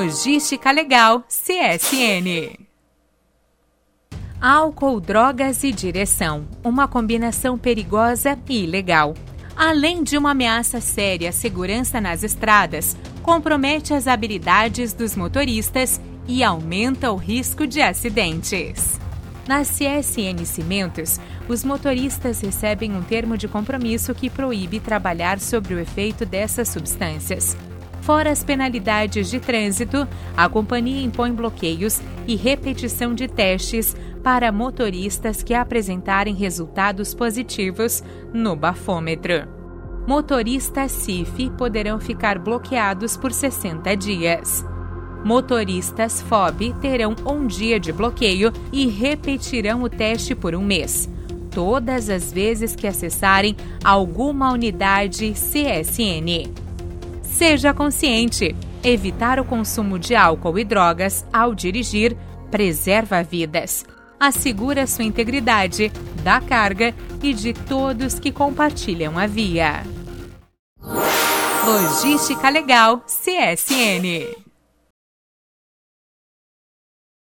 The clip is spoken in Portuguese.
Logística Legal CSN. Álcool, drogas e direção. Uma combinação perigosa e ilegal. Além de uma ameaça séria à segurança nas estradas, compromete as habilidades dos motoristas e aumenta o risco de acidentes. Na CSN Cimentos, os motoristas recebem um termo de compromisso que proíbe trabalhar sobre o efeito dessas substâncias. Fora as penalidades de trânsito, a companhia impõe bloqueios e repetição de testes para motoristas que apresentarem resultados positivos no bafômetro. Motoristas CIF poderão ficar bloqueados por 60 dias. Motoristas FOB terão um dia de bloqueio e repetirão o teste por um mês, todas as vezes que acessarem alguma unidade CSN. Seja consciente. Evitar o consumo de álcool e drogas ao dirigir preserva vidas. Assegura sua integridade, da carga e de todos que compartilham a via. Logística Legal CSN